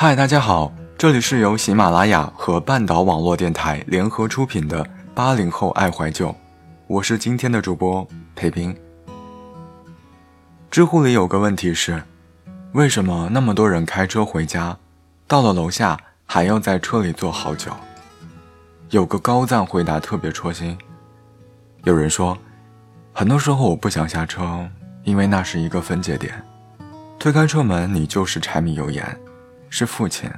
嗨，大家好，这里是由喜马拉雅和半岛网络电台联合出品的《八零后爱怀旧》，我是今天的主播裴斌。知乎里有个问题是：为什么那么多人开车回家，到了楼下还要在车里坐好久？有个高赞回答特别戳心。有人说，很多时候我不想下车，因为那是一个分界点。推开车门，你就是柴米油盐，是父亲，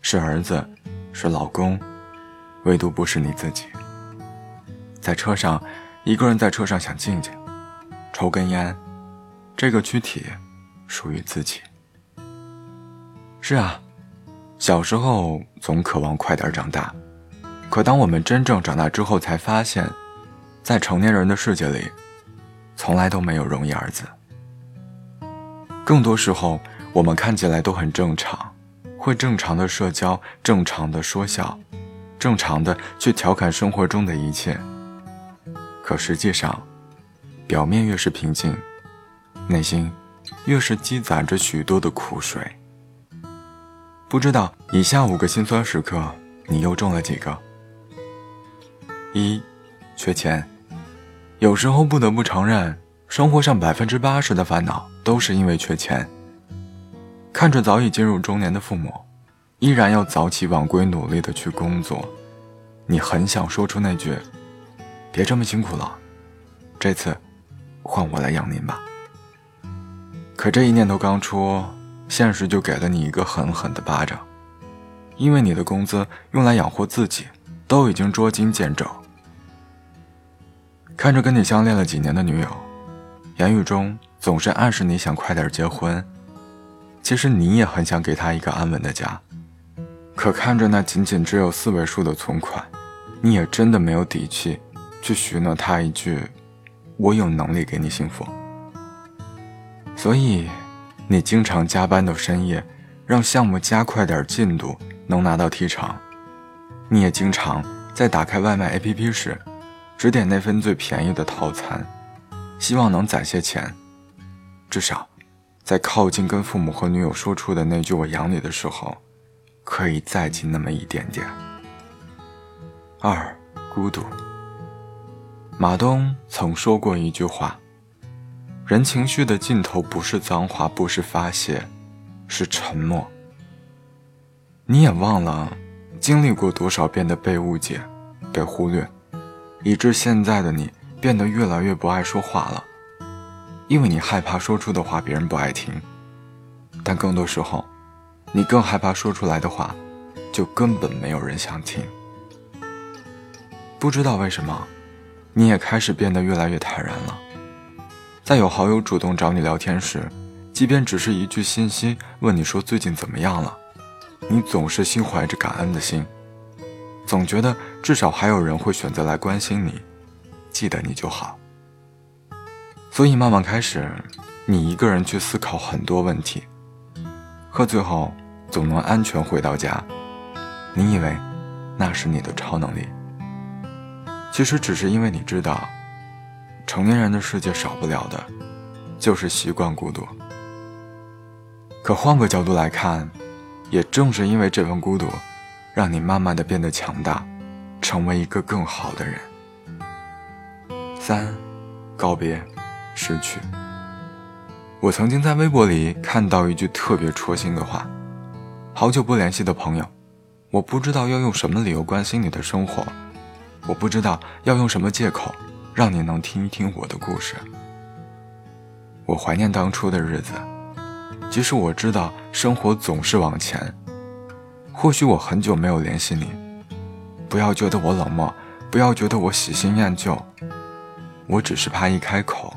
是儿子，是老公，唯独不是你自己。在车上，一个人在车上想静静，抽根烟，这个躯体属于自己。是啊，小时候总渴望快点长大，可当我们真正长大之后，才发现，在成年人的世界里，从来都没有容易二字。更多时候，我们看起来都很正常，会正常的社交，正常的说笑，正常的去调侃生活中的一切。可实际上，表面越是平静，内心越是积攒着许多的苦水。不知道以下五个心酸时刻，你又中了几个？一，缺钱。有时候不得不承认。生活上百分之八十的烦恼都是因为缺钱。看着早已进入中年的父母，依然要早起晚归，努力的去工作，你很想说出那句：“别这么辛苦了，这次换我来养您吧。”可这一念头刚出，现实就给了你一个狠狠的巴掌，因为你的工资用来养活自己都已经捉襟见肘。看着跟你相恋了几年的女友。言语中总是暗示你想快点结婚，其实你也很想给他一个安稳的家，可看着那仅仅只有四位数的存款，你也真的没有底气去许诺他一句“我有能力给你幸福”。所以，你经常加班到深夜，让项目加快点进度，能拿到提成。你也经常在打开外卖 APP 时，只点那份最便宜的套餐。希望能攒些钱，至少，在靠近跟父母和女友说出的那句“我养你”的时候，可以再近那么一点点。二，孤独。马东曾说过一句话：“人情绪的尽头不是脏话，不是发泄，是沉默。”你也忘了，经历过多少遍的被误解、被忽略，以致现在的你。变得越来越不爱说话了，因为你害怕说出的话别人不爱听，但更多时候，你更害怕说出来的话，就根本没有人想听。不知道为什么，你也开始变得越来越坦然了。在有好友主动找你聊天时，即便只是一句信息问你说最近怎么样了，你总是心怀着感恩的心，总觉得至少还有人会选择来关心你。记得你就好，所以慢慢开始，你一个人去思考很多问题，可最后总能安全回到家。你以为那是你的超能力，其实只是因为你知道，成年人的世界少不了的，就是习惯孤独。可换个角度来看，也正是因为这份孤独，让你慢慢的变得强大，成为一个更好的人。三，告别，失去。我曾经在微博里看到一句特别戳心的话：好久不联系的朋友，我不知道要用什么理由关心你的生活，我不知道要用什么借口让你能听一听我的故事。我怀念当初的日子，即使我知道生活总是往前，或许我很久没有联系你，不要觉得我冷漠，不要觉得我喜新厌旧。我只是怕一开口，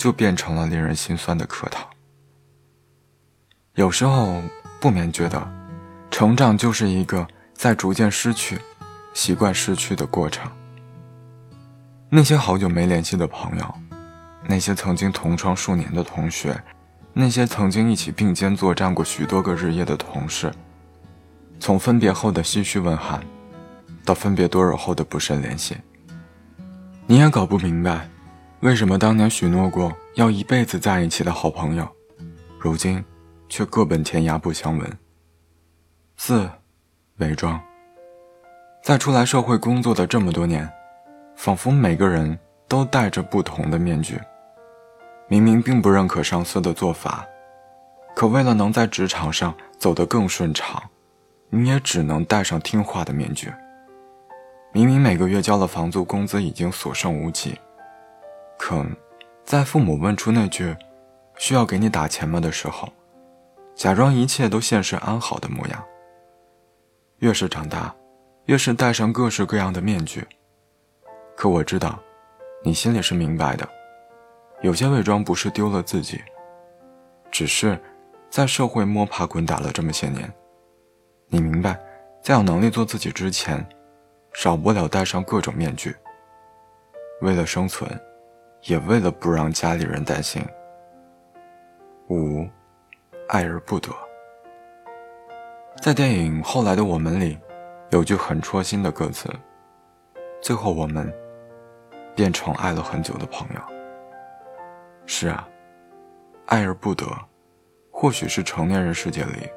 就变成了令人心酸的客套。有时候不免觉得，成长就是一个在逐渐失去、习惯失去的过程。那些好久没联系的朋友，那些曾经同窗数年的同学，那些曾经一起并肩作战过许多个日夜的同事，从分别后的唏嘘问寒，到分别多日后的不甚联系。你也搞不明白，为什么当年许诺过要一辈子在一起的好朋友，如今却各奔天涯不相闻。四，伪装。在出来社会工作的这么多年，仿佛每个人都戴着不同的面具。明明并不认可上司的做法，可为了能在职场上走得更顺畅，你也只能戴上听话的面具。明明每个月交了房租，工资已经所剩无几，可，在父母问出那句“需要给你打钱吗”的时候，假装一切都现实安好的模样。越是长大，越是戴上各式各样的面具。可我知道，你心里是明白的，有些伪装不是丢了自己，只是在社会摸爬滚打了这么些年，你明白，在有能力做自己之前。少不了戴上各种面具，为了生存，也为了不让家里人担心。五，爱而不得。在电影《后来的我们》里，有句很戳心的歌词：“最后我们变成爱了很久的朋友。”是啊，爱而不得，或许是成年人世界里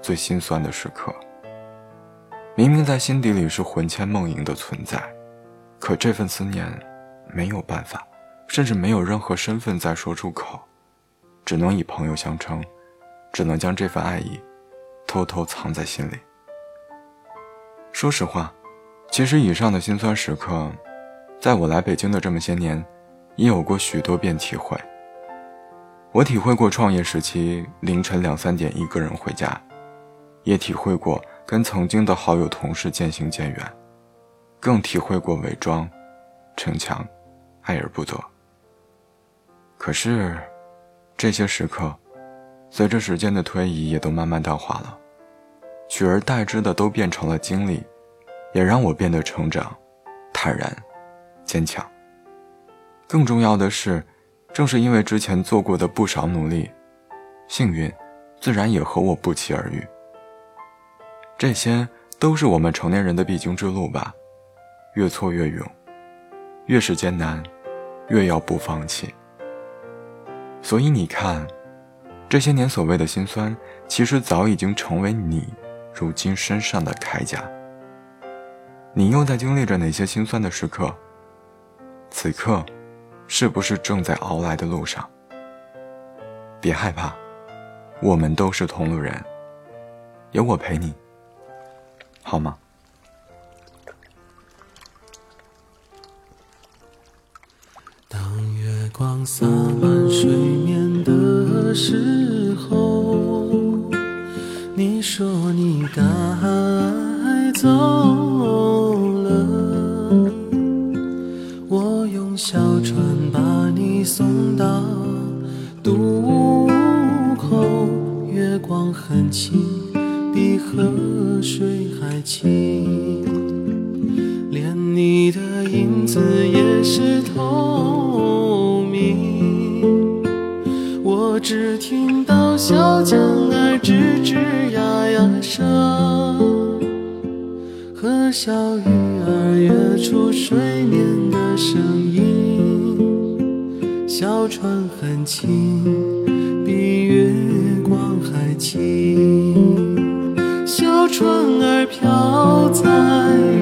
最心酸的时刻。明明在心底里是魂牵梦萦的存在，可这份思念没有办法，甚至没有任何身份再说出口，只能以朋友相称，只能将这份爱意偷偷藏在心里。说实话，其实以上的辛酸时刻，在我来北京的这么些年，也有过许多遍体会。我体会过创业时期凌晨两三点一个人回家，也体会过。跟曾经的好友、同事渐行渐远，更体会过伪装、逞强、爱而不得。可是，这些时刻，随着时间的推移，也都慢慢淡化了，取而代之的都变成了经历，也让我变得成长、坦然、坚强。更重要的是，正是因为之前做过的不少努力，幸运，自然也和我不期而遇。这些都是我们成年人的必经之路吧，越挫越勇，越是艰难，越要不放弃。所以你看，这些年所谓的辛酸，其实早已经成为你如今身上的铠甲。你又在经历着哪些心酸的时刻？此刻，是不是正在熬来的路上？别害怕，我们都是同路人，有我陪你。好吗？光洒满水面的时候，你说你该走了，我用小船把你送到渡口，月光很轻。比河水还清，连你的影子也是透只听到小江儿吱吱呀呀声，和小鱼儿跃出水面的声音。小船很轻，比月光还轻。小船儿飘在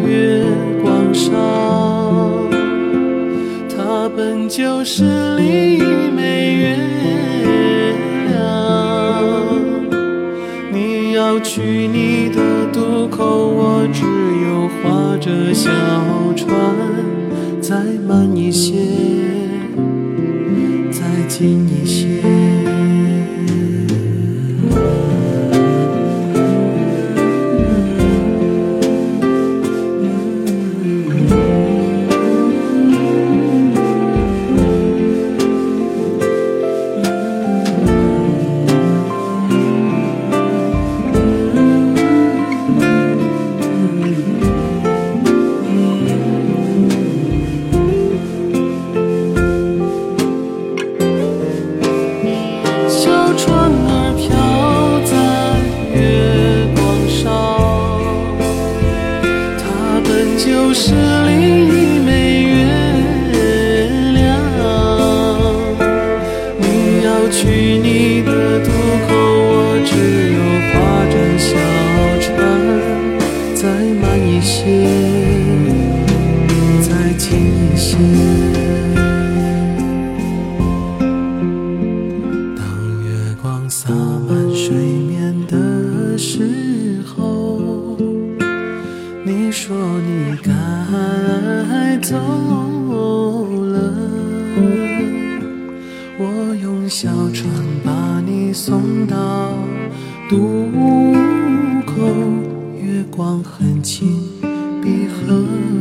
月光上，它本就是另小船，再慢一些，再近一些。很轻，比河。